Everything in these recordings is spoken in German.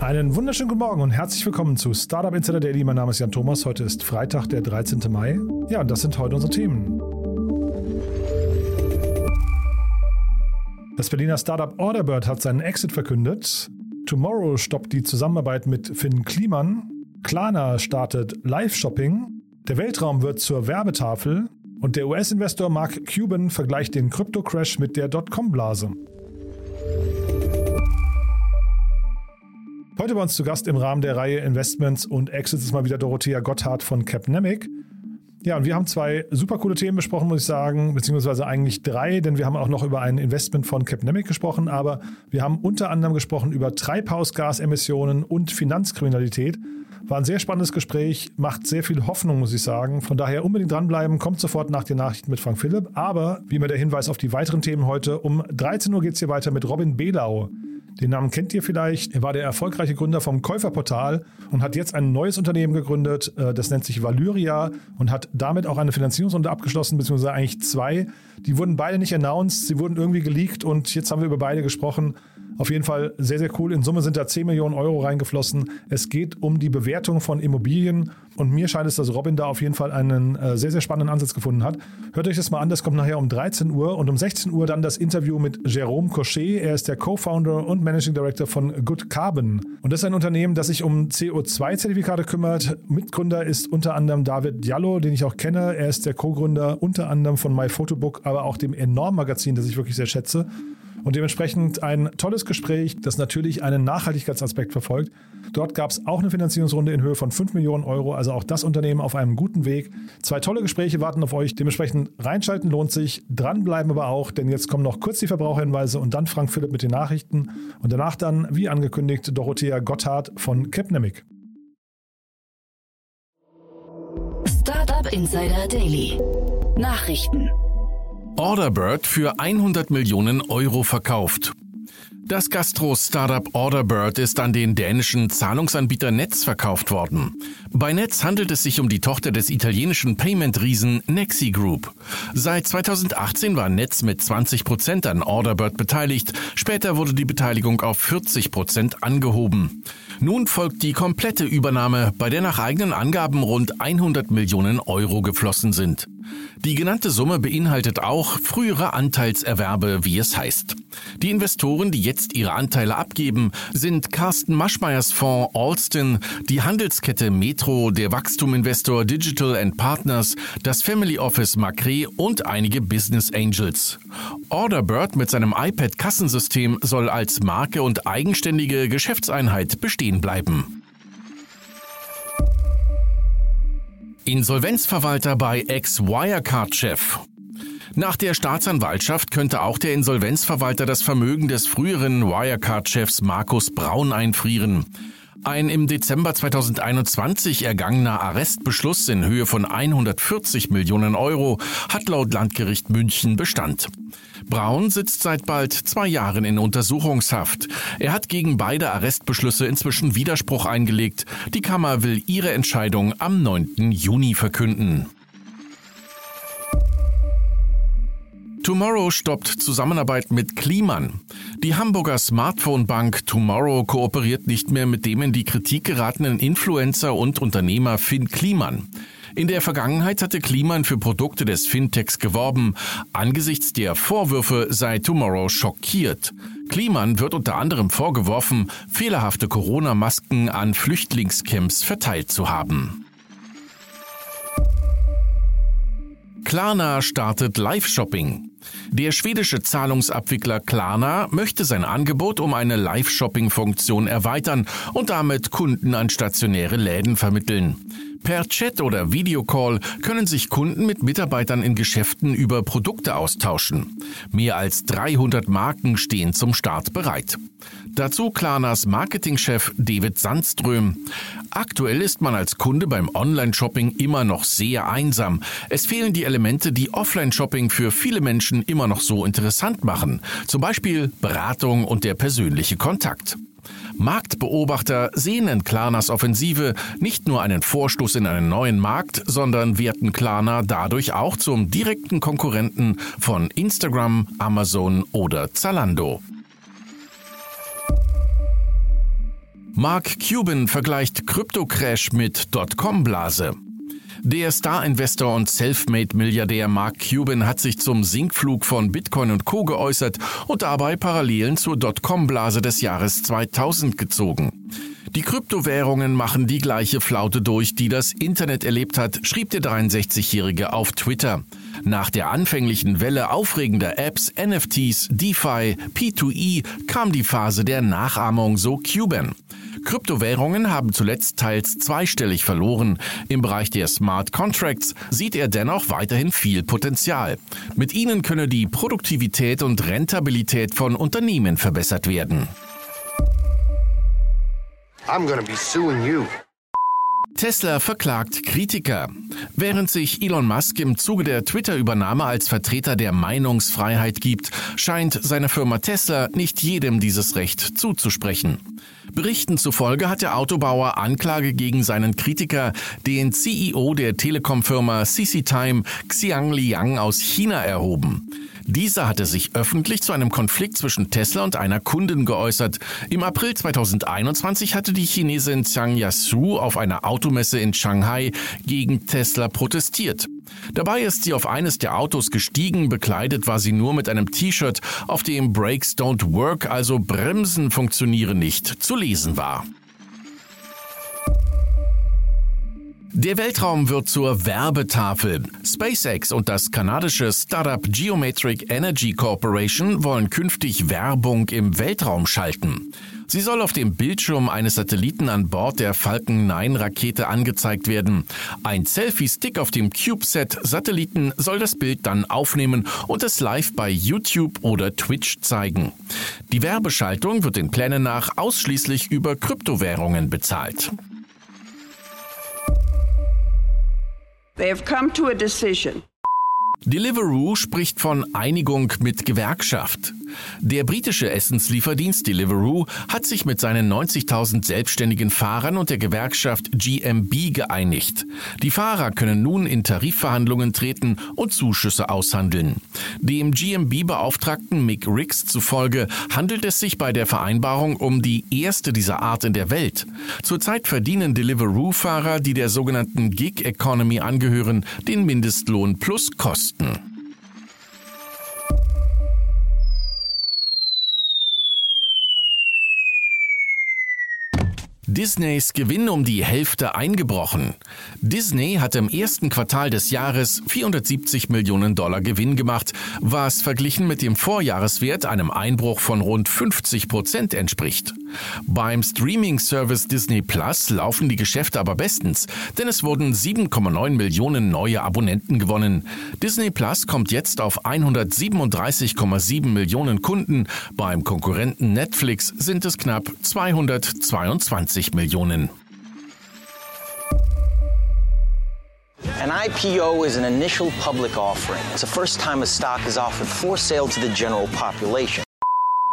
Einen wunderschönen guten Morgen und herzlich willkommen zu Startup Insider Daily. Mein Name ist Jan Thomas. Heute ist Freitag, der 13. Mai. Ja, und das sind heute unsere Themen. Das Berliner Startup Orderbird hat seinen Exit verkündet. Tomorrow stoppt die Zusammenarbeit mit Finn Kliman. Klarna startet Live-Shopping. Der Weltraum wird zur Werbetafel. Und der US-Investor Mark Cuban vergleicht den Krypto-Crash mit der Dotcom-Blase. Heute bei uns zu Gast im Rahmen der Reihe Investments und Exits ist mal wieder Dorothea Gotthard von Capnemic. Ja, und wir haben zwei super coole Themen besprochen, muss ich sagen, beziehungsweise eigentlich drei, denn wir haben auch noch über ein Investment von Capnemic gesprochen, aber wir haben unter anderem gesprochen über Treibhausgasemissionen und Finanzkriminalität. War ein sehr spannendes Gespräch, macht sehr viel Hoffnung, muss ich sagen. Von daher unbedingt dranbleiben, kommt sofort nach den Nachrichten mit Frank Philipp. Aber wie immer der Hinweis auf die weiteren Themen heute, um 13 Uhr geht es hier weiter mit Robin Belau. Den Namen kennt ihr vielleicht. Er war der erfolgreiche Gründer vom Käuferportal und hat jetzt ein neues Unternehmen gegründet. Äh, das nennt sich Valyria und hat damit auch eine Finanzierungsrunde abgeschlossen, beziehungsweise eigentlich zwei. Die wurden beide nicht announced, sie wurden irgendwie geleakt und jetzt haben wir über beide gesprochen. Auf jeden Fall sehr, sehr cool. In Summe sind da 10 Millionen Euro reingeflossen. Es geht um die Bewertung von Immobilien und mir scheint es, dass Robin da auf jeden Fall einen äh, sehr, sehr spannenden Ansatz gefunden hat. Hört euch das mal an, das kommt nachher um 13 Uhr und um 16 Uhr dann das Interview mit Jérôme Cochet. Er ist der Co-Founder und Managing Director von Good Carbon. Und das ist ein Unternehmen, das sich um CO2-Zertifikate kümmert. Mitgründer ist unter anderem David Diallo, den ich auch kenne. Er ist der Co-Gründer unter anderem von MyPhotobook, aber auch dem Enorm-Magazin, das ich wirklich sehr schätze. Und dementsprechend ein tolles Gespräch, das natürlich einen Nachhaltigkeitsaspekt verfolgt. Dort gab es auch eine Finanzierungsrunde in Höhe von 5 Millionen Euro, also auch das Unternehmen auf einem guten Weg. Zwei tolle Gespräche warten auf euch. Dementsprechend reinschalten lohnt sich, dranbleiben aber auch, denn jetzt kommen noch kurz die Verbraucherhinweise und dann Frank Philipp mit den Nachrichten und danach dann, wie angekündigt, Dorothea Gotthard von Capnemic. Startup Insider Daily. Nachrichten. Orderbird für 100 Millionen Euro verkauft. Das Gastro-Startup Orderbird ist an den dänischen Zahlungsanbieter Netz verkauft worden. Bei Netz handelt es sich um die Tochter des italienischen Payment-Riesen Nexi Group. Seit 2018 war Netz mit 20 Prozent an Orderbird beteiligt. Später wurde die Beteiligung auf 40 Prozent angehoben. Nun folgt die komplette Übernahme, bei der nach eigenen Angaben rund 100 Millionen Euro geflossen sind. Die genannte Summe beinhaltet auch frühere Anteilserwerbe, wie es heißt. Die Investoren, die jetzt ihre Anteile abgeben, sind Carsten Maschmeyers Fonds Alston, die Handelskette Metro, der Wachstuminvestor Digital and Partners, das Family Office Macre und einige Business Angels. Orderbird mit seinem iPad-Kassensystem soll als Marke und eigenständige Geschäftseinheit bestehen bleiben. Insolvenzverwalter bei Ex-Wirecard-Chef. Nach der Staatsanwaltschaft könnte auch der Insolvenzverwalter das Vermögen des früheren Wirecard-Chefs Markus Braun einfrieren. Ein im Dezember 2021 ergangener Arrestbeschluss in Höhe von 140 Millionen Euro hat laut Landgericht München Bestand. Braun sitzt seit bald zwei Jahren in Untersuchungshaft. Er hat gegen beide Arrestbeschlüsse inzwischen Widerspruch eingelegt. Die Kammer will ihre Entscheidung am 9. Juni verkünden. Tomorrow stoppt Zusammenarbeit mit Kliman. Die Hamburger Smartphone-Bank Tomorrow kooperiert nicht mehr mit dem in die Kritik geratenen Influencer und Unternehmer Finn Kliman. In der Vergangenheit hatte Kliman für Produkte des Fintechs geworben. Angesichts der Vorwürfe sei Tomorrow schockiert. Kliman wird unter anderem vorgeworfen, fehlerhafte Corona-Masken an Flüchtlingscamps verteilt zu haben. Klarna startet Live-Shopping. Der schwedische Zahlungsabwickler Klarna möchte sein Angebot um eine Live-Shopping-Funktion erweitern und damit Kunden an stationäre Läden vermitteln. Per Chat oder Videocall können sich Kunden mit Mitarbeitern in Geschäften über Produkte austauschen. Mehr als 300 Marken stehen zum Start bereit. Dazu Klarnas Marketingchef David Sandström. Aktuell ist man als Kunde beim Online-Shopping immer noch sehr einsam. Es fehlen die Elemente, die Offline-Shopping für viele Menschen immer noch so interessant machen. Zum Beispiel Beratung und der persönliche Kontakt. Marktbeobachter sehen in Klarnas Offensive nicht nur einen Vorstoß in einen neuen Markt, sondern werten Klarna dadurch auch zum direkten Konkurrenten von Instagram, Amazon oder Zalando. Mark Cuban vergleicht Kryptocrash mit Dotcom-Blase. Der Star-Investor und Selfmade-Milliardär Mark Cuban hat sich zum Sinkflug von Bitcoin und Co. geäußert und dabei Parallelen zur Dotcom-Blase des Jahres 2000 gezogen. Die Kryptowährungen machen die gleiche Flaute durch, die das Internet erlebt hat, schrieb der 63-Jährige auf Twitter. Nach der anfänglichen Welle aufregender Apps, NFTs, DeFi, P2E kam die Phase der Nachahmung, so Cuban. Kryptowährungen haben zuletzt teils zweistellig verloren. Im Bereich der Smart Contracts sieht er dennoch weiterhin viel Potenzial. Mit ihnen könne die Produktivität und Rentabilität von Unternehmen verbessert werden. I'm gonna be suing you. Tesla verklagt Kritiker. Während sich Elon Musk im Zuge der Twitter-Übernahme als Vertreter der Meinungsfreiheit gibt, scheint seine Firma Tesla nicht jedem dieses Recht zuzusprechen. Berichten zufolge hat der Autobauer Anklage gegen seinen Kritiker, den CEO der Telekom-Firma CC Time, Xiang Liang aus China, erhoben. Dieser hatte sich öffentlich zu einem Konflikt zwischen Tesla und einer Kundin geäußert. Im April 2021 hatte die Chinesin Zhang Yasu auf einer Automesse in Shanghai gegen Tesla protestiert. Dabei ist sie auf eines der Autos gestiegen, bekleidet war sie nur mit einem T-Shirt, auf dem Brakes don't work, also Bremsen funktionieren nicht, zu lesen war. Der Weltraum wird zur Werbetafel. SpaceX und das kanadische Startup Geometric Energy Corporation wollen künftig Werbung im Weltraum schalten. Sie soll auf dem Bildschirm eines Satelliten an Bord der Falcon 9 Rakete angezeigt werden. Ein Selfie-Stick auf dem CubeSat-Satelliten soll das Bild dann aufnehmen und es live bei YouTube oder Twitch zeigen. Die Werbeschaltung wird den Plänen nach ausschließlich über Kryptowährungen bezahlt. They have come to a decision. Deliveroo spricht von Einigung mit Gewerkschaft. Der britische Essenslieferdienst Deliveroo hat sich mit seinen 90.000 selbstständigen Fahrern und der Gewerkschaft GMB geeinigt. Die Fahrer können nun in Tarifverhandlungen treten und Zuschüsse aushandeln. Dem GMB-Beauftragten Mick Ricks zufolge handelt es sich bei der Vereinbarung um die erste dieser Art in der Welt. Zurzeit verdienen Deliveroo-Fahrer, die der sogenannten Gig Economy angehören, den Mindestlohn plus Kosten. Disneys Gewinn um die Hälfte eingebrochen. Disney hat im ersten Quartal des Jahres 470 Millionen Dollar Gewinn gemacht, was verglichen mit dem Vorjahreswert einem Einbruch von rund 50 Prozent entspricht. Beim Streaming-Service Disney Plus laufen die Geschäfte aber bestens, denn es wurden 7,9 Millionen neue Abonnenten gewonnen. Disney Plus kommt jetzt auf 137,7 Millionen Kunden. Beim Konkurrenten Netflix sind es knapp 222 50 Millionen. An IPO is an initial public offering. It's the first time a stock is offered for sale to the general population.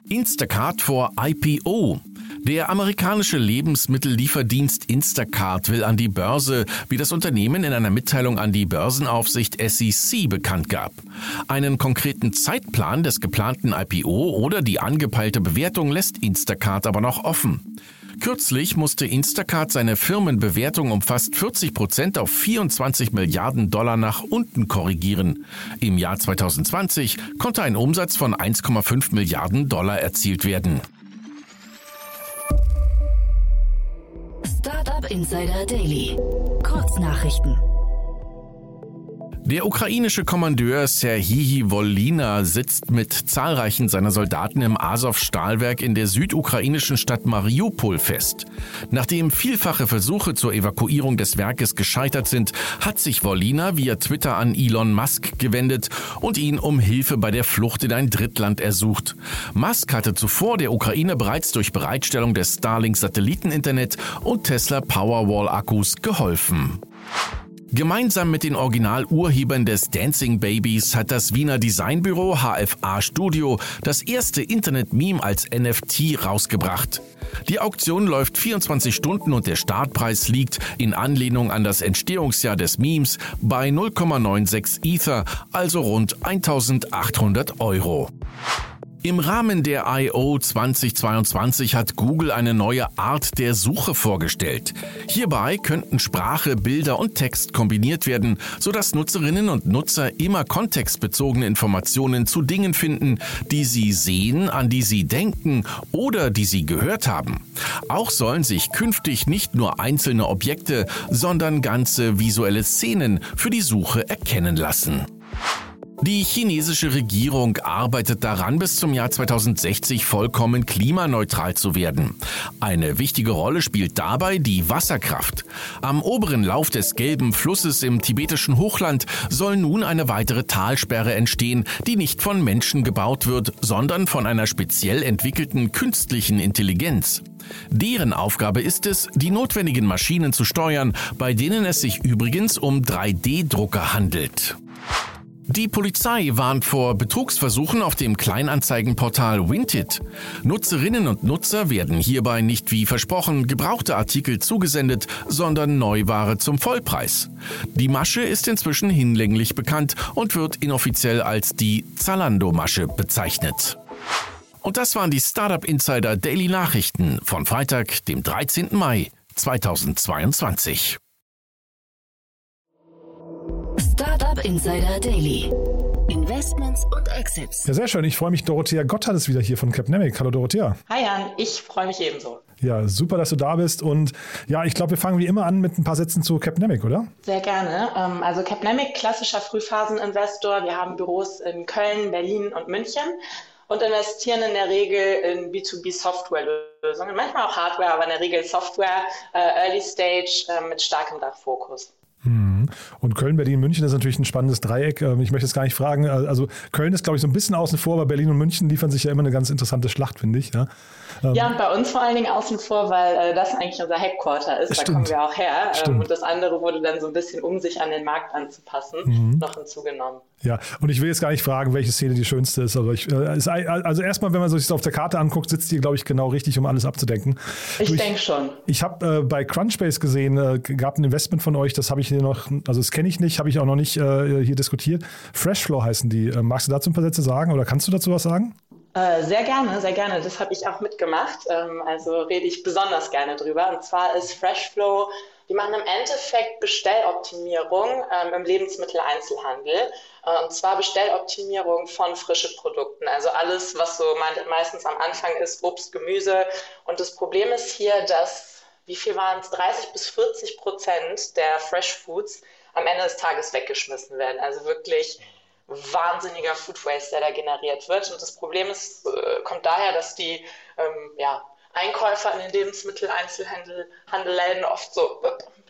Instacart vor IPO. Der amerikanische Lebensmittellieferdienst Instacart will an die Börse, wie das Unternehmen in einer Mitteilung an die Börsenaufsicht SEC bekannt gab. Einen konkreten Zeitplan des geplanten IPO oder die angepeilte Bewertung lässt Instacart aber noch offen. Kürzlich musste Instacart seine Firmenbewertung um fast 40 Prozent auf 24 Milliarden Dollar nach unten korrigieren. Im Jahr 2020 konnte ein Umsatz von 1,5 Milliarden Dollar erzielt werden. Startup Insider Daily. Kurznachrichten. Der ukrainische Kommandeur Serhii Volina sitzt mit zahlreichen seiner Soldaten im Azov-Stahlwerk in der südukrainischen Stadt Mariupol fest. Nachdem vielfache Versuche zur Evakuierung des Werkes gescheitert sind, hat sich Volina via Twitter an Elon Musk gewendet und ihn um Hilfe bei der Flucht in ein Drittland ersucht. Musk hatte zuvor der Ukraine bereits durch Bereitstellung des Starlink-Satelliteninternet und Tesla Powerwall-Akkus geholfen. Gemeinsam mit den Originalurhebern des Dancing Babies hat das Wiener Designbüro HFA Studio das erste Internet-Meme als NFT rausgebracht. Die Auktion läuft 24 Stunden und der Startpreis liegt in Anlehnung an das Entstehungsjahr des Memes bei 0,96 Ether, also rund 1800 Euro. Im Rahmen der I.O. 2022 hat Google eine neue Art der Suche vorgestellt. Hierbei könnten Sprache, Bilder und Text kombiniert werden, sodass Nutzerinnen und Nutzer immer kontextbezogene Informationen zu Dingen finden, die sie sehen, an die sie denken oder die sie gehört haben. Auch sollen sich künftig nicht nur einzelne Objekte, sondern ganze visuelle Szenen für die Suche erkennen lassen. Die chinesische Regierung arbeitet daran, bis zum Jahr 2060 vollkommen klimaneutral zu werden. Eine wichtige Rolle spielt dabei die Wasserkraft. Am oberen Lauf des gelben Flusses im tibetischen Hochland soll nun eine weitere Talsperre entstehen, die nicht von Menschen gebaut wird, sondern von einer speziell entwickelten künstlichen Intelligenz. Deren Aufgabe ist es, die notwendigen Maschinen zu steuern, bei denen es sich übrigens um 3D-Drucker handelt. Die Polizei warnt vor Betrugsversuchen auf dem Kleinanzeigenportal Winted. Nutzerinnen und Nutzer werden hierbei nicht wie versprochen gebrauchte Artikel zugesendet, sondern Neuware zum Vollpreis. Die Masche ist inzwischen hinlänglich bekannt und wird inoffiziell als die Zalando-Masche bezeichnet. Und das waren die Startup Insider Daily Nachrichten von Freitag, dem 13. Mai 2022. Startup Insider Daily. Investments und Exits. Ja, sehr schön. Ich freue mich. Dorothea Gotthard ist wieder hier von Capnemic. Hallo Dorothea. Hi Jan, ich freue mich ebenso. Ja, super, dass du da bist. Und ja, ich glaube, wir fangen wie immer an mit ein paar Sätzen zu Capnemic, oder? Sehr gerne. Ähm, also Capnemic, klassischer Frühphaseninvestor. Wir haben Büros in Köln, Berlin und München und investieren in der Regel in B2B-Software-Lösungen, manchmal auch Hardware, aber in der Regel Software, äh, Early Stage äh, mit starkem Dachfokus. Und Köln, Berlin, München ist natürlich ein spannendes Dreieck. Ähm, ich möchte es gar nicht fragen. Äh, also Köln ist, glaube ich, so ein bisschen außen vor, aber Berlin und München liefern sich ja immer eine ganz interessante Schlacht, finde ich. Ja, ähm, ja und bei uns vor allen Dingen außen vor, weil äh, das eigentlich unser Headquarter ist. Stimmt. Da kommen wir auch her. Ähm, und das andere wurde dann so ein bisschen, um sich an den Markt anzupassen, mhm. noch hinzugenommen. Ja, und ich will jetzt gar nicht fragen, welche Szene die schönste ist, aber ich, äh, also erstmal, wenn man sich das auf der Karte anguckt, sitzt die, glaube ich, genau richtig, um alles abzudenken. Ich denke schon. Ich habe äh, bei Crunchbase gesehen, äh, gab ein Investment von euch, das habe ich hier also das kenne ich nicht, habe ich auch noch nicht äh, hier diskutiert. Freshflow heißen die. Äh, magst du dazu ein paar Sätze sagen oder kannst du dazu was sagen? Äh, sehr gerne, sehr gerne. Das habe ich auch mitgemacht. Ähm, also rede ich besonders gerne drüber. Und zwar ist Freshflow die machen im Endeffekt Bestelloptimierung ähm, im Lebensmitteleinzelhandel. Äh, und zwar Bestelloptimierung von frischen Produkten. Also alles, was so meistens am Anfang ist, Obst, Gemüse. Und das Problem ist hier, dass, wie viel waren es, 30 bis 40 Prozent der Fresh Foods am Ende des Tages weggeschmissen werden. Also wirklich wahnsinniger Food Waste, der da generiert wird. Und das Problem ist, äh, kommt daher, dass die ähm, ja, Einkäufer in den Lebensmitteleinzelhandelläden oft so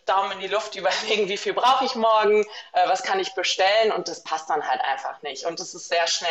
Daumen in die Luft überlegen, wie viel brauche ich morgen, äh, was kann ich bestellen und das passt dann halt einfach nicht. Und das ist sehr schnell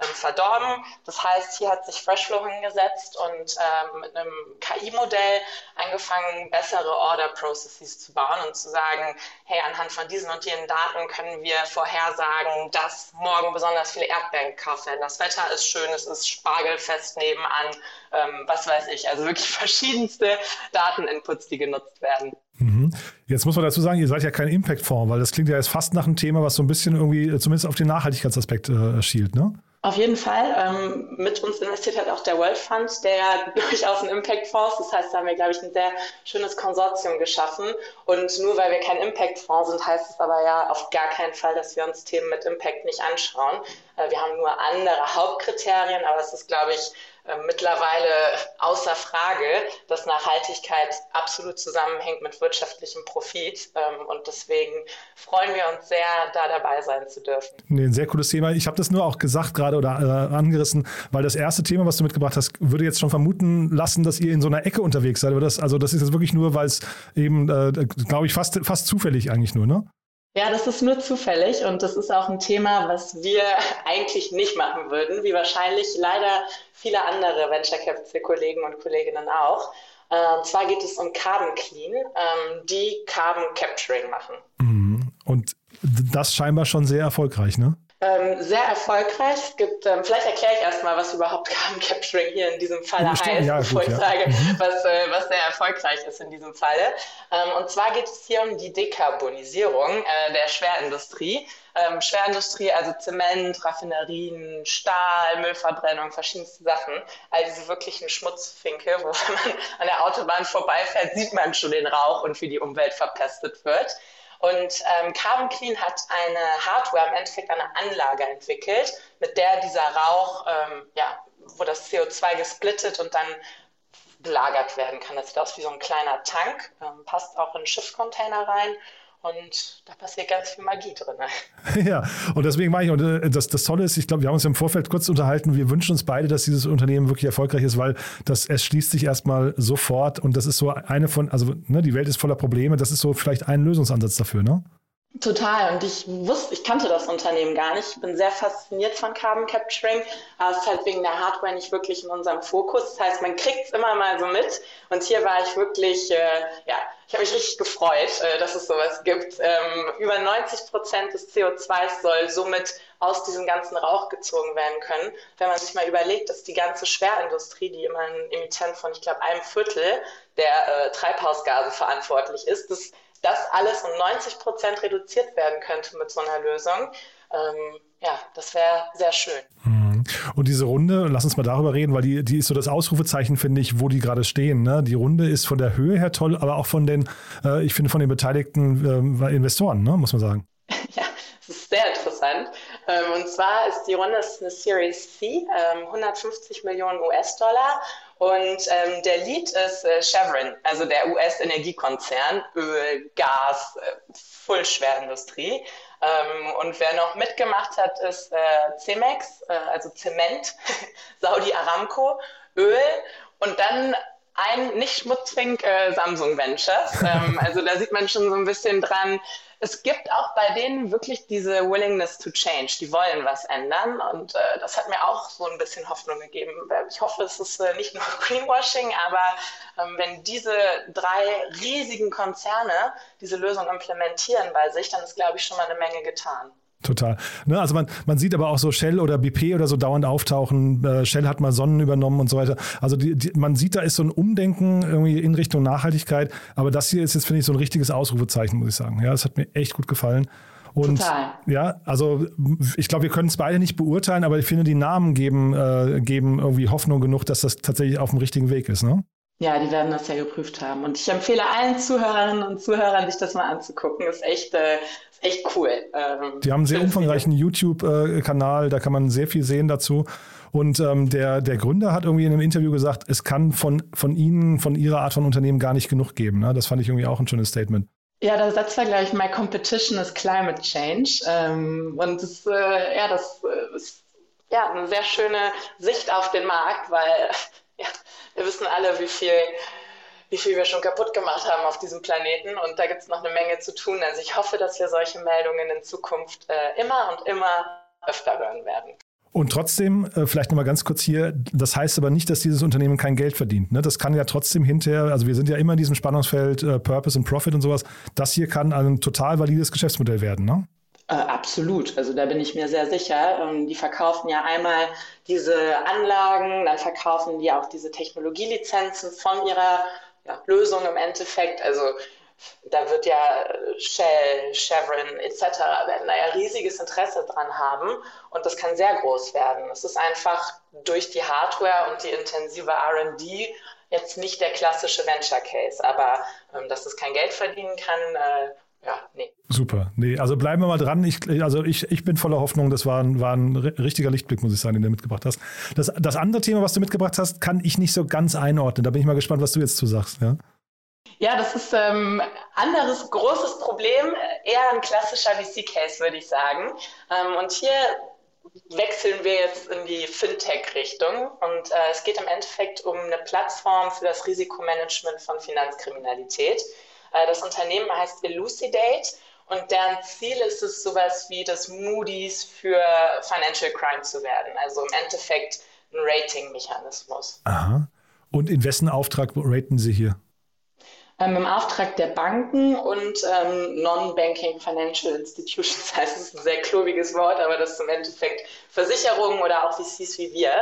ähm, verdorben. Das heißt, hier hat sich Freshflow hingesetzt und ähm, mit einem KI-Modell angefangen, bessere Order-Processes zu bauen und zu sagen, hey, anhand von diesen und jenen Daten können wir vorhersagen, dass morgen besonders viele Erdbeeren gekauft werden. Das Wetter ist schön, es ist spargelfest nebenan, ähm, was weiß ich. Also wirklich verschiedenste Dateninputs, die genutzt werden. Mhm. Jetzt muss man dazu sagen, ihr seid ja kein Impact-Fonds, weil das klingt ja jetzt fast nach einem Thema, was so ein bisschen irgendwie äh, zumindest auf den Nachhaltigkeitsaspekt äh, schielt, ne? Auf jeden Fall. Ähm, mit uns investiert halt auch der World Fund, der ja durchaus ein Impact-Fonds ist. Das heißt, da haben wir, glaube ich, ein sehr schönes Konsortium geschaffen. Und nur weil wir kein Impact-Fonds sind, heißt es aber ja auf gar keinen Fall, dass wir uns Themen mit Impact nicht anschauen. Äh, wir haben nur andere Hauptkriterien, aber es ist, glaube ich, mittlerweile außer Frage, dass Nachhaltigkeit absolut zusammenhängt mit wirtschaftlichem Profit. Ähm, und deswegen freuen wir uns sehr, da dabei sein zu dürfen. Nee, ein sehr cooles Thema. Ich habe das nur auch gesagt gerade oder äh, angerissen, weil das erste Thema, was du mitgebracht hast, würde jetzt schon vermuten lassen, dass ihr in so einer Ecke unterwegs seid. Aber das, also das ist jetzt wirklich nur, weil es eben, äh, glaube ich, fast, fast zufällig eigentlich nur, ne? Ja, das ist nur zufällig und das ist auch ein Thema, was wir eigentlich nicht machen würden, wie wahrscheinlich leider viele andere Venture Capital Kollegen und Kolleginnen auch. Und zwar geht es um Carbon Clean, ähm, die Carbon Capturing machen. Mhm. Und das scheinbar schon sehr erfolgreich, ne? Ähm, sehr erfolgreich. Es gibt, ähm, vielleicht erkläre ich erstmal, was überhaupt Carbon Capturing hier in diesem Falle heißt, ja, bevor gut, ich ja. sage, mhm. was, äh, was sehr erfolgreich ist in diesem Falle. Ähm, und zwar geht es hier um die Dekarbonisierung äh, der Schwerindustrie. Ähm, Schwerindustrie, also Zement, Raffinerien, Stahl, Müllverbrennung, verschiedenste Sachen. All diese wirklichen Schmutzfinke, wo man an der Autobahn vorbeifährt, sieht man schon den Rauch und wie die Umwelt verpestet wird. Und ähm, Carbon Clean hat eine Hardware, im Endeffekt eine Anlage entwickelt, mit der dieser Rauch, ähm, ja, wo das CO2 gesplittet und dann gelagert werden kann. Das sieht aus wie so ein kleiner Tank, ähm, passt auch in Schiffscontainer rein und da passiert ganz viel Magie drin. Ja, und deswegen mache ich, und äh, das, das Tolle ist, ich glaube, wir haben uns im Vorfeld kurz unterhalten, wir wünschen uns beide, dass dieses Unternehmen wirklich erfolgreich ist, weil das, es schließt sich erstmal sofort und das ist so eine von, also ne, die Welt ist voller Probleme, das ist so vielleicht ein Lösungsansatz dafür, ne? Total. Und ich wusste, ich kannte das Unternehmen gar nicht. Ich bin sehr fasziniert von Carbon Capturing, aber es ist halt wegen der Hardware nicht wirklich in unserem Fokus. Das heißt, man kriegt es immer mal so mit. Und hier war ich wirklich, äh, ja, ich habe mich richtig gefreut, äh, dass es sowas gibt. Ähm, über 90 Prozent des CO2 soll somit aus diesem ganzen Rauch gezogen werden können. Wenn man sich mal überlegt, dass die ganze Schwerindustrie, die immer ein Emittent von, ich glaube, einem Viertel der äh, Treibhausgase verantwortlich ist, das das alles um 90 Prozent reduziert werden könnte mit so einer Lösung, ähm, ja, das wäre sehr schön. Mhm. Und diese Runde, lass uns mal darüber reden, weil die, die ist so das Ausrufezeichen, finde ich, wo die gerade stehen. Ne? Die Runde ist von der Höhe her toll, aber auch von den, äh, ich finde, von den beteiligten äh, Investoren, ne? muss man sagen. Ja, das ist sehr interessant. Ähm, und zwar ist die Runde ist eine Series C, ähm, 150 Millionen US-Dollar und ähm, der Lead ist äh, Chevron, also der US-Energiekonzern, Öl, Gas, äh, Full-Schwerindustrie. Ähm, und wer noch mitgemacht hat, ist äh, Cemex, äh, also Zement, Saudi Aramco, Öl und dann ein nicht Schmutzfink äh, Samsung Ventures. Ähm, also da sieht man schon so ein bisschen dran, es gibt auch bei denen wirklich diese Willingness to change. Die wollen was ändern und äh, das hat mir auch so ein bisschen Hoffnung gegeben. Ich hoffe, es ist äh, nicht nur Greenwashing, aber ähm, wenn diese drei riesigen Konzerne diese Lösung implementieren bei sich, dann ist, glaube ich, schon mal eine Menge getan. Total. Ne, also man, man sieht aber auch so Shell oder BP oder so dauernd auftauchen. Äh, Shell hat mal Sonnen übernommen und so weiter. Also die, die, man sieht, da ist so ein Umdenken irgendwie in Richtung Nachhaltigkeit. Aber das hier ist jetzt, finde ich, so ein richtiges Ausrufezeichen, muss ich sagen. Ja, das hat mir echt gut gefallen. Und Total. ja, also ich glaube, wir können es beide nicht beurteilen, aber ich finde, die Namen geben, äh, geben irgendwie Hoffnung genug, dass das tatsächlich auf dem richtigen Weg ist, ne? Ja, die werden das ja geprüft haben. Und ich empfehle allen Zuhörerinnen und Zuhörern, sich das mal anzugucken. Ist echt, äh, ist echt cool. Ähm, die haben einen sehr umfangreichen YouTube-Kanal, da kann man sehr viel sehen dazu. Und ähm, der, der Gründer hat irgendwie in einem Interview gesagt, es kann von, von Ihnen, von Ihrer Art von Unternehmen gar nicht genug geben. Ne? Das fand ich irgendwie auch ein schönes Statement. Ja, der Satz war, glaube ich, My Competition is Climate Change. Ähm, und das, äh, ja, das äh, ist ja, eine sehr schöne Sicht auf den Markt, weil ja, wir wissen alle, wie viel, wie viel wir schon kaputt gemacht haben auf diesem Planeten und da gibt es noch eine Menge zu tun. Also ich hoffe, dass wir solche Meldungen in Zukunft äh, immer und immer öfter hören werden. Und trotzdem, äh, vielleicht nochmal ganz kurz hier, das heißt aber nicht, dass dieses Unternehmen kein Geld verdient. Ne? Das kann ja trotzdem hinterher, also wir sind ja immer in diesem Spannungsfeld äh, Purpose und Profit und sowas. Das hier kann ein total valides Geschäftsmodell werden, ne? Äh, absolut, also da bin ich mir sehr sicher. Ähm, die verkaufen ja einmal diese Anlagen, dann verkaufen die auch diese Technologielizenzen von ihrer ja, Lösung im Endeffekt. Also da wird ja Shell, Chevron etc. werden da ja riesiges Interesse dran haben und das kann sehr groß werden. Es ist einfach durch die Hardware und die intensive R&D jetzt nicht der klassische Venture Case, aber ähm, dass es kein Geld verdienen kann, äh, ja, nee. Super. Nee, also bleiben wir mal dran. Ich, also ich, ich bin voller Hoffnung. Das war ein, war ein richtiger Lichtblick, muss ich sagen, den du mitgebracht hast. Das, das andere Thema, was du mitgebracht hast, kann ich nicht so ganz einordnen. Da bin ich mal gespannt, was du jetzt zu sagst. Ja, ja das ist ein ähm, anderes großes Problem. Eher ein klassischer VC-Case, würde ich sagen. Ähm, und hier wechseln wir jetzt in die Fintech-Richtung. Und äh, es geht im Endeffekt um eine Plattform für das Risikomanagement von Finanzkriminalität. Äh, das Unternehmen heißt Elucidate und deren Ziel ist es, sowas wie das Moody's für Financial Crime zu werden. Also im Endeffekt ein Rating-Mechanismus. Aha. Und in wessen Auftrag raten Sie hier? Ähm, Im Auftrag der Banken und ähm, Non-Banking Financial Institutions heißt es ein sehr klobiges Wort, aber das ist im Endeffekt Versicherungen oder auch VCs wie wir.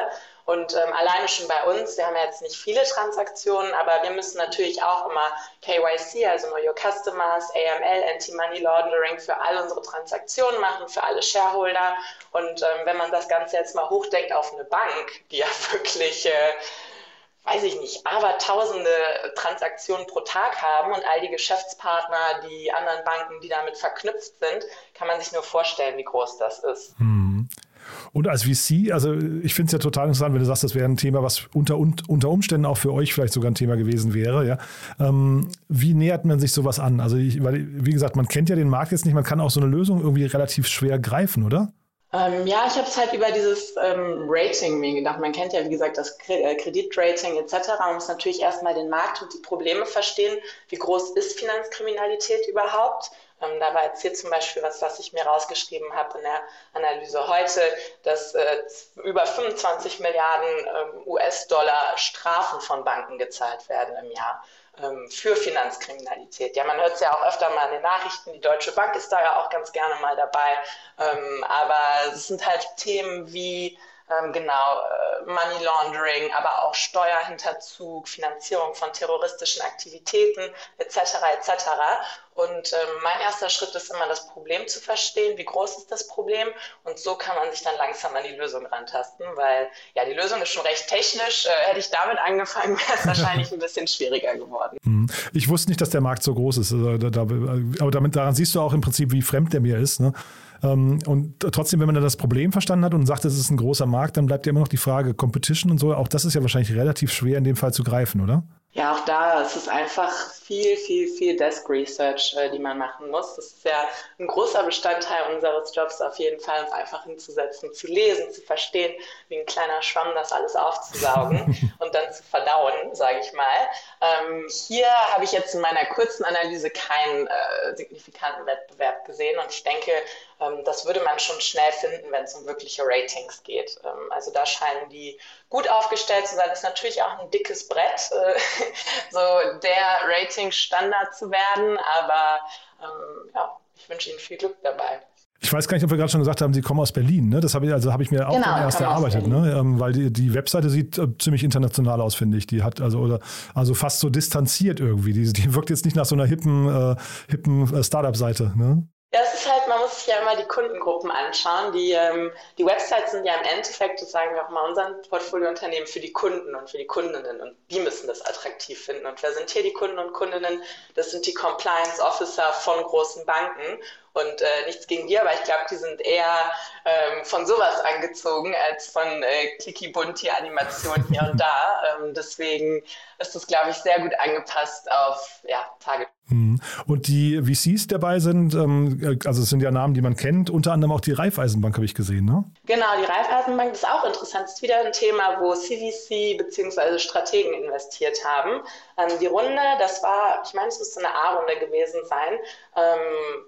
Und ähm, alleine schon bei uns, wir haben ja jetzt nicht viele Transaktionen, aber wir müssen natürlich auch immer KYC, also Know Your Customers, AML, Anti-Money Laundering für all unsere Transaktionen machen, für alle Shareholder. Und ähm, wenn man das Ganze jetzt mal hochdenkt auf eine Bank, die ja wirklich, äh, weiß ich nicht, aber tausende Transaktionen pro Tag haben und all die Geschäftspartner, die anderen Banken, die damit verknüpft sind, kann man sich nur vorstellen, wie groß das ist. Hm. Und als VC, also ich finde es ja total interessant, wenn du sagst, das wäre ein Thema, was unter, unter Umständen auch für euch vielleicht sogar ein Thema gewesen wäre. Ja? Ähm, wie nähert man sich sowas an? Also, ich, weil, wie gesagt, man kennt ja den Markt jetzt nicht, man kann auch so eine Lösung irgendwie relativ schwer greifen, oder? Ähm, ja, ich habe es halt über dieses ähm, Rating mir gedacht. Man kennt ja, wie gesagt, das äh, Kreditrating etc. Man muss natürlich erstmal den Markt und die Probleme verstehen. Wie groß ist Finanzkriminalität überhaupt? Ähm, da war jetzt hier zum Beispiel was, was ich mir rausgeschrieben habe in der Analyse heute, dass äh, über 25 Milliarden ähm, US-Dollar Strafen von Banken gezahlt werden im Jahr ähm, für Finanzkriminalität. Ja, man hört es ja auch öfter mal in den Nachrichten, die Deutsche Bank ist da ja auch ganz gerne mal dabei. Ähm, aber es sind halt Themen wie ähm, genau, äh, Money Laundering, aber auch Steuerhinterzug, Finanzierung von terroristischen Aktivitäten etc. etc. Und ähm, mein erster Schritt ist immer, das Problem zu verstehen, wie groß ist das Problem und so kann man sich dann langsam an die Lösung rantasten, weil ja, die Lösung ist schon recht technisch. Äh, hätte ich damit angefangen, wäre es wahrscheinlich ein bisschen schwieriger geworden. Mhm. Ich wusste nicht, dass der Markt so groß ist, also, aber damit daran siehst du auch im Prinzip, wie fremd der mir ist. Ne? Ähm, und trotzdem, wenn man dann das Problem verstanden hat und sagt, es ist ein großer Markt, dann bleibt ja immer noch die Frage Competition und so. Auch das ist ja wahrscheinlich relativ schwer in dem Fall zu greifen, oder? Ja, auch da ist es einfach viel, viel, viel Desk Research, äh, die man machen muss. Das ist ja ein großer Bestandteil unseres Jobs auf jeden Fall, uns einfach hinzusetzen, zu lesen, zu verstehen, wie ein kleiner Schwamm das alles aufzusaugen und dann zu verdauen, sage ich mal. Ähm, hier habe ich jetzt in meiner kurzen Analyse keinen äh, signifikanten Wettbewerb gesehen und ich denke, ähm, das würde man schon schnell finden, wenn es um wirkliche Ratings geht. Ähm, also da scheinen die gut aufgestellt zu sein. Das ist natürlich auch ein dickes Brett, äh, so der Rating-Standard zu werden, aber ähm, ja, ich wünsche Ihnen viel Glück dabei. Ich weiß gar nicht, ob wir gerade schon gesagt haben, Sie kommen aus Berlin. Ne? Das habe ich, also habe ich mir auch genau, erst erarbeitet, ne? Ähm, weil die, die Webseite sieht äh, ziemlich international aus, finde ich. Die hat also oder also fast so distanziert irgendwie. Die, die wirkt jetzt nicht nach so einer hippen, äh, hippen äh, Startup-Seite. Ne? Ja, es ist halt, man muss sich ja immer die Kundengruppen anschauen. Die, ähm, die Websites sind ja im Endeffekt, das sagen wir auch mal unseren Portfoliounternehmen, für die Kunden und für die Kundinnen. Und die müssen das attraktiv finden. Und wer sind hier die Kunden und Kundinnen? Das sind die Compliance Officer von großen Banken. Und äh, nichts gegen die, aber ich glaube, die sind eher ähm, von sowas angezogen als von äh, Clicky-Bunti-Animationen hier und da. Ähm, deswegen ist das, glaube ich, sehr gut angepasst auf ja, Tage. Hm. Und die VCs dabei sind, ähm, also es sind ja Namen, die man kennt, unter anderem auch die Raiffeisenbank, habe ich gesehen, ne? Genau, die Raiffeisenbank ist auch interessant. Das ist wieder ein Thema, wo CVC bzw. Strategen investiert haben. Ähm, die Runde, das war, ich meine, es müsste eine A-Runde gewesen sein. Ähm,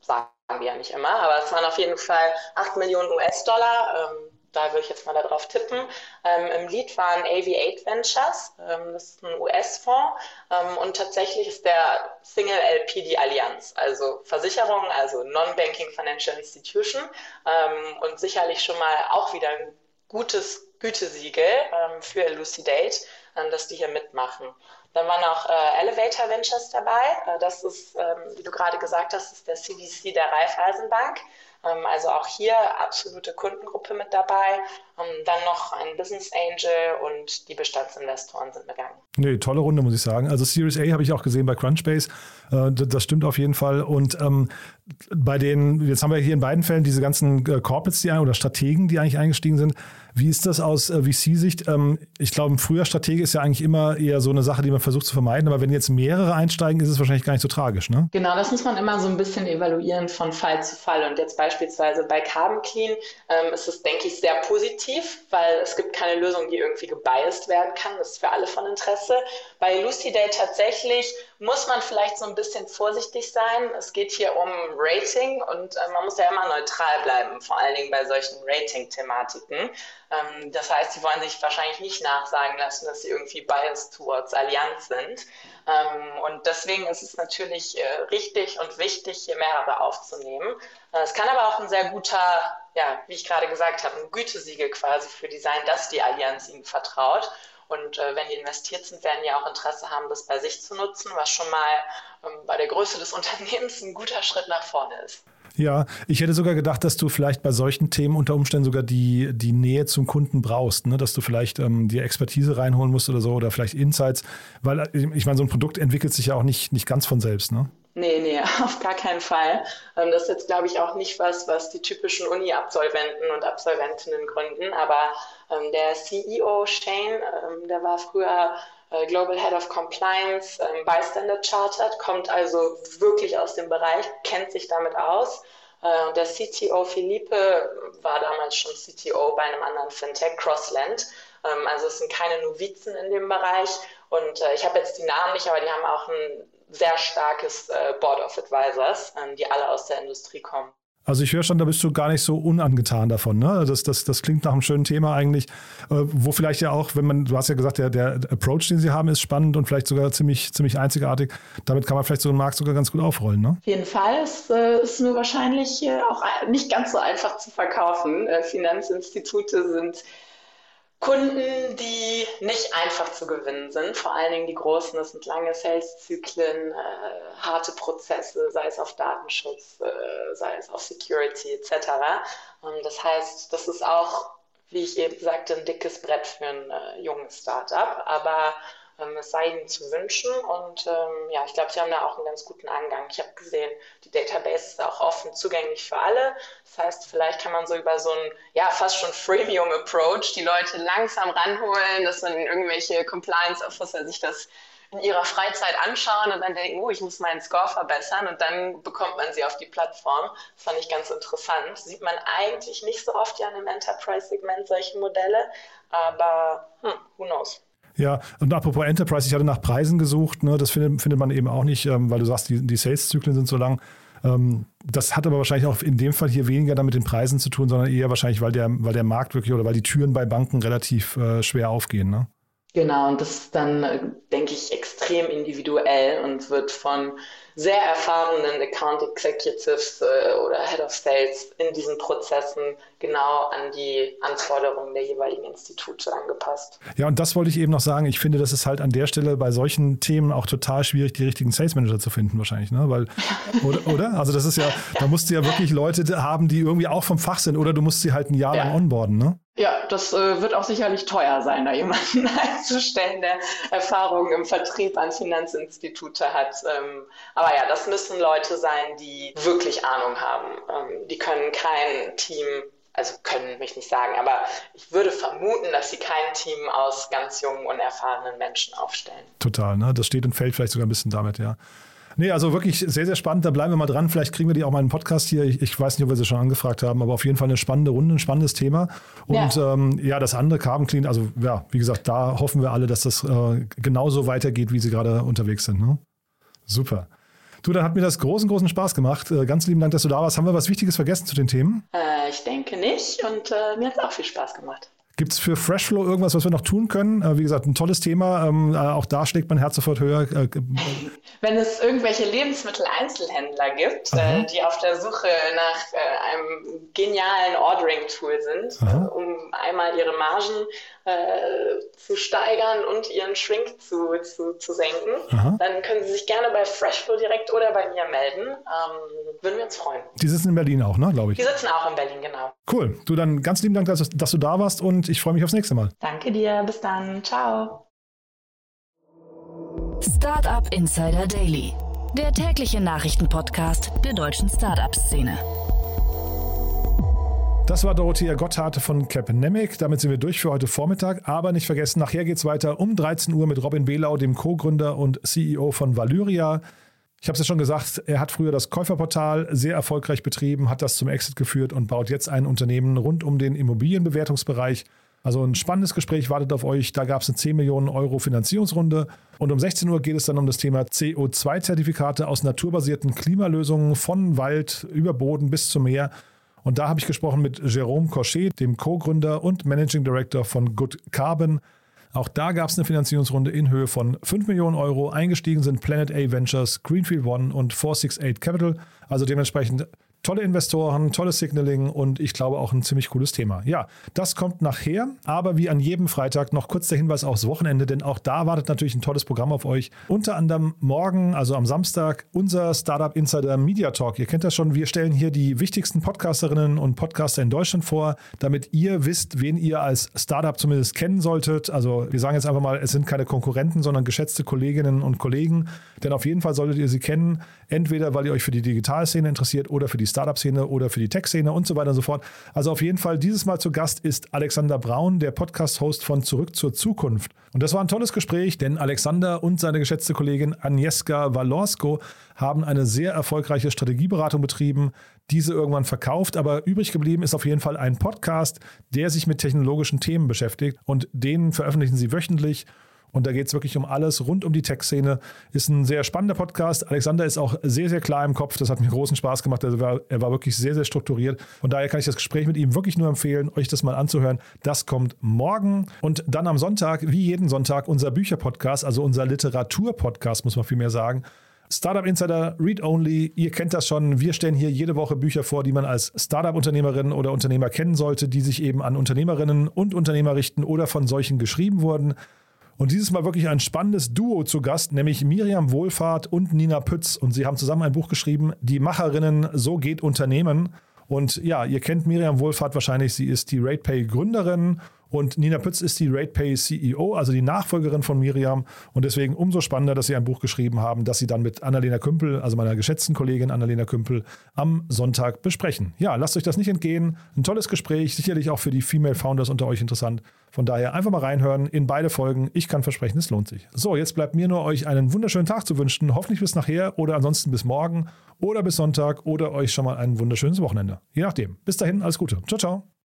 sagen wir ja nicht immer, aber es waren auf jeden Fall 8 Millionen US-Dollar. Ähm, da würde ich jetzt mal darauf tippen. Ähm, Im Lead waren AV8 Ventures, ähm, das ist ein US-Fonds ähm, und tatsächlich ist der Single LP die Allianz, also Versicherung, also Non-Banking Financial Institution ähm, und sicherlich schon mal auch wieder ein gutes Gütesiegel ähm, für Elucidate, ähm, dass die hier mitmachen. Dann waren auch äh, Elevator Ventures dabei. Äh, das ist, wie du gerade gesagt hast, ist der CVC der Raiffeisenbank. Ähm, also auch hier absolute Kundengruppe mit dabei. Ähm, dann noch ein Business Angel und die Bestandsinvestoren sind begangen. Nee, tolle Runde, muss ich sagen. Also Series A habe ich auch gesehen bei Crunchbase. Äh, das stimmt auf jeden Fall. Und ähm, bei den, jetzt haben wir hier in beiden Fällen diese ganzen äh, Corporates, die oder Strategen, die eigentlich eingestiegen sind. Wie ist das aus äh, VC-Sicht? Ähm, ich glaube, ein früher Stratege ist ja eigentlich immer eher so eine Sache, die man versucht zu vermeiden. Aber wenn jetzt mehrere einsteigen, ist es wahrscheinlich gar nicht so tragisch, ne? Genau, das muss man immer so ein bisschen evaluieren von Fall zu Fall. Und jetzt beispielsweise bei Carbon Clean ähm, ist es, denke ich, sehr positiv, weil es gibt keine Lösung, die irgendwie gebiased werden kann. Das ist für alle von Interesse. Bei Lucy Day tatsächlich muss man vielleicht so ein bisschen vorsichtig sein. Es geht hier um Rating und äh, man muss ja immer neutral bleiben, vor allen Dingen bei solchen Rating-Thematiken. Ähm, das heißt, sie wollen sich wahrscheinlich nicht nachsagen lassen, dass sie irgendwie biased towards Allianz sind. Ähm, und deswegen ist es natürlich äh, richtig und wichtig, hier mehrere aufzunehmen. Äh, es kann aber auch ein sehr guter, ja, wie ich gerade gesagt habe, ein Gütesiegel quasi für die sein, dass die Allianz ihnen vertraut. Und äh, wenn die investiert sind, werden die auch Interesse haben, das bei sich zu nutzen, was schon mal ähm, bei der Größe des Unternehmens ein guter Schritt nach vorne ist. Ja, ich hätte sogar gedacht, dass du vielleicht bei solchen Themen unter Umständen sogar die, die Nähe zum Kunden brauchst, ne? dass du vielleicht ähm, die Expertise reinholen musst oder so oder vielleicht Insights, weil äh, ich meine, so ein Produkt entwickelt sich ja auch nicht, nicht ganz von selbst. Ne? Nee, nee, auf gar keinen Fall. Ähm, das ist jetzt, glaube ich, auch nicht was, was die typischen Uni-Absolventen und Absolventinnen gründen, aber ähm, der CEO Shane, ähm, der war früher äh, Global Head of Compliance bei Standard Chartered, kommt also wirklich aus dem Bereich, kennt sich damit aus. Äh, der CTO Philippe war damals schon CTO bei einem anderen Fintech, Crossland. Also es sind keine Novizen in dem Bereich. Und äh, ich habe jetzt die Namen nicht, aber die haben auch ein sehr starkes Board of Advisors, ähm, die alle aus der Industrie kommen. Also ich höre schon, da bist du gar nicht so unangetan davon. Ne? Das, das, das klingt nach einem schönen Thema eigentlich, äh, wo vielleicht ja auch, wenn man, du hast ja gesagt, der, der Approach, den sie haben, ist spannend und vielleicht sogar ziemlich, ziemlich einzigartig. Damit kann man vielleicht so einen Markt sogar ganz gut aufrollen. Ne? Auf jeden Fall. Es äh, ist nur wahrscheinlich äh, auch nicht ganz so einfach zu verkaufen. Finanzinstitute sind Kunden, die nicht einfach zu gewinnen sind, vor allen Dingen die großen, das sind lange Sales-Zyklen, äh, harte Prozesse, sei es auf Datenschutz, äh, sei es auf Security etc. Und das heißt, das ist auch, wie ich eben sagte, ein dickes Brett für ein äh, junges Startup, aber ähm, es sei ihnen zu wünschen. Und ähm, ja, ich glaube, sie haben da auch einen ganz guten Angang. Ich habe gesehen, die Database ist auch offen zugänglich für alle. Das heißt, vielleicht kann man so über so einen, ja, fast schon Freemium-Approach die Leute langsam ranholen, dass man irgendwelche Compliance-Officer sich das in ihrer Freizeit anschauen und dann denken, oh, ich muss meinen Score verbessern und dann bekommt man sie auf die Plattform. Das fand ich ganz interessant. Sieht man eigentlich nicht so oft ja in einem Enterprise-Segment solche Modelle, aber hm, who knows. Ja, und apropos Enterprise, ich hatte nach Preisen gesucht, ne, das findet, findet man eben auch nicht, ähm, weil du sagst, die, die Sales-Zyklen sind so lang. Ähm, das hat aber wahrscheinlich auch in dem Fall hier weniger damit den Preisen zu tun, sondern eher wahrscheinlich, weil der, weil der Markt wirklich oder weil die Türen bei Banken relativ äh, schwer aufgehen. Ne? Genau, und das ist dann, äh, denke ich, extrem individuell und wird von sehr erfahrenen Account Executives äh, oder Head of Sales in diesen Prozessen genau an die Anforderungen der jeweiligen Institute angepasst. Ja, und das wollte ich eben noch sagen. Ich finde, das ist halt an der Stelle bei solchen Themen auch total schwierig, die richtigen Sales Manager zu finden, wahrscheinlich, ne? Weil, oder, oder? Also das ist ja, da musst du ja wirklich Leute haben, die irgendwie auch vom Fach sind, oder du musst sie halt ein Jahr ja. lang onboarden, ne? Ja, das äh, wird auch sicherlich teuer sein, da jemanden einzustellen, der Erfahrungen im Vertrieb an Finanzinstitute hat. Ähm, aber ja, das müssen Leute sein, die wirklich Ahnung haben. Ähm, die können kein Team, also können mich nicht sagen, aber ich würde vermuten, dass sie kein Team aus ganz jungen, unerfahrenen Menschen aufstellen. Total, ne? Das steht und fällt vielleicht sogar ein bisschen damit, ja. Nee, also wirklich sehr, sehr spannend. Da bleiben wir mal dran. Vielleicht kriegen wir die auch mal in einen Podcast hier. Ich, ich, weiß nicht, ob wir sie schon angefragt haben, aber auf jeden Fall eine spannende Runde, ein spannendes Thema. Und ja, ähm, ja das andere Carbon Clean, also ja, wie gesagt, da hoffen wir alle, dass das äh, genauso weitergeht, wie sie gerade unterwegs sind. Ne? Super. Du, dann hat mir das großen, großen Spaß gemacht. Äh, ganz lieben Dank, dass du da warst. Haben wir was Wichtiges vergessen zu den Themen? Äh, ich denke nicht und äh, mir hat es auch viel Spaß gemacht. Gibt es für Freshflow irgendwas, was wir noch tun können? Äh, wie gesagt, ein tolles Thema. Ähm, äh, auch da schlägt mein Herz sofort höher. Äh, Wenn es irgendwelche Lebensmitteleinzelhändler gibt, äh, die auf der Suche nach einem genialen Ordering-Tool sind, um einmal ihre Margen äh, zu steigern und ihren Shrink zu, zu, zu senken, Aha. dann können Sie sich gerne bei Freshflow direkt oder bei mir melden. Ähm, würden wir uns freuen. Die sitzen in Berlin auch, ne, glaube ich. Die sitzen auch in Berlin, genau. Cool. Du, dann ganz lieben Dank, dass, dass du da warst und ich freue mich aufs nächste Mal. Danke dir. Bis dann. Ciao. Startup Insider Daily der tägliche Nachrichtenpodcast der deutschen Startup-Szene. Das war Dorothea Gotthard von Capnemic. Damit sind wir durch für heute Vormittag. Aber nicht vergessen, nachher geht es weiter um 13 Uhr mit Robin Behlau, dem Co-Gründer und CEO von Valyria. Ich habe es ja schon gesagt, er hat früher das Käuferportal sehr erfolgreich betrieben, hat das zum Exit geführt und baut jetzt ein Unternehmen rund um den Immobilienbewertungsbereich. Also ein spannendes Gespräch wartet auf euch. Da gab es eine 10 Millionen Euro Finanzierungsrunde. Und um 16 Uhr geht es dann um das Thema CO2-Zertifikate aus naturbasierten Klimalösungen von Wald über Boden bis zum Meer. Und da habe ich gesprochen mit Jérôme Cochet, dem Co-Gründer und Managing Director von Good Carbon. Auch da gab es eine Finanzierungsrunde in Höhe von 5 Millionen Euro. Eingestiegen sind Planet A Ventures, Greenfield One und 468 Capital. Also dementsprechend tolle Investoren, tolles Signaling und ich glaube auch ein ziemlich cooles Thema. Ja, das kommt nachher, aber wie an jedem Freitag noch kurz der Hinweis aufs Wochenende, denn auch da wartet natürlich ein tolles Programm auf euch. Unter anderem morgen, also am Samstag, unser Startup Insider Media Talk. Ihr kennt das schon, wir stellen hier die wichtigsten Podcasterinnen und Podcaster in Deutschland vor, damit ihr wisst, wen ihr als Startup zumindest kennen solltet. Also wir sagen jetzt einfach mal, es sind keine Konkurrenten, sondern geschätzte Kolleginnen und Kollegen, denn auf jeden Fall solltet ihr sie kennen, entweder weil ihr euch für die Digitalszene interessiert oder für die Startup-Szene oder für die Tech-Szene und so weiter und so fort. Also auf jeden Fall dieses Mal zu Gast ist Alexander Braun, der Podcast-Host von Zurück zur Zukunft. Und das war ein tolles Gespräch, denn Alexander und seine geschätzte Kollegin Agnieszka Walorsko haben eine sehr erfolgreiche Strategieberatung betrieben, diese irgendwann verkauft, aber übrig geblieben ist auf jeden Fall ein Podcast, der sich mit technologischen Themen beschäftigt und den veröffentlichen sie wöchentlich. Und da geht es wirklich um alles rund um die Tech-Szene. Ist ein sehr spannender Podcast. Alexander ist auch sehr, sehr klar im Kopf. Das hat mir großen Spaß gemacht. Also war, er war wirklich sehr, sehr strukturiert. Von daher kann ich das Gespräch mit ihm wirklich nur empfehlen, euch das mal anzuhören. Das kommt morgen. Und dann am Sonntag, wie jeden Sonntag, unser Bücher-Podcast, also unser Literatur-Podcast, muss man vielmehr sagen. Startup Insider Read Only, ihr kennt das schon. Wir stellen hier jede Woche Bücher vor, die man als Startup-Unternehmerin oder Unternehmer kennen sollte, die sich eben an Unternehmerinnen und Unternehmer richten oder von solchen geschrieben wurden. Und dieses Mal wirklich ein spannendes Duo zu Gast, nämlich Miriam Wohlfahrt und Nina Pütz. Und sie haben zusammen ein Buch geschrieben, Die Macherinnen, so geht Unternehmen. Und ja, ihr kennt Miriam Wohlfahrt wahrscheinlich, sie ist die RatePay-Gründerin und Nina Pütz ist die RatePay CEO, also die Nachfolgerin von Miriam. Und deswegen umso spannender, dass sie ein Buch geschrieben haben, das sie dann mit Annalena Kümpel, also meiner geschätzten Kollegin Annalena Kümpel, am Sonntag besprechen. Ja, lasst euch das nicht entgehen. Ein tolles Gespräch, sicherlich auch für die Female Founders unter euch interessant. Von daher einfach mal reinhören in beide Folgen. Ich kann versprechen, es lohnt sich. So, jetzt bleibt mir nur euch einen wunderschönen Tag zu wünschen. Hoffentlich bis nachher oder ansonsten bis morgen oder bis Sonntag oder euch schon mal ein wunderschönes Wochenende. Je nachdem. Bis dahin, alles Gute. Ciao, ciao.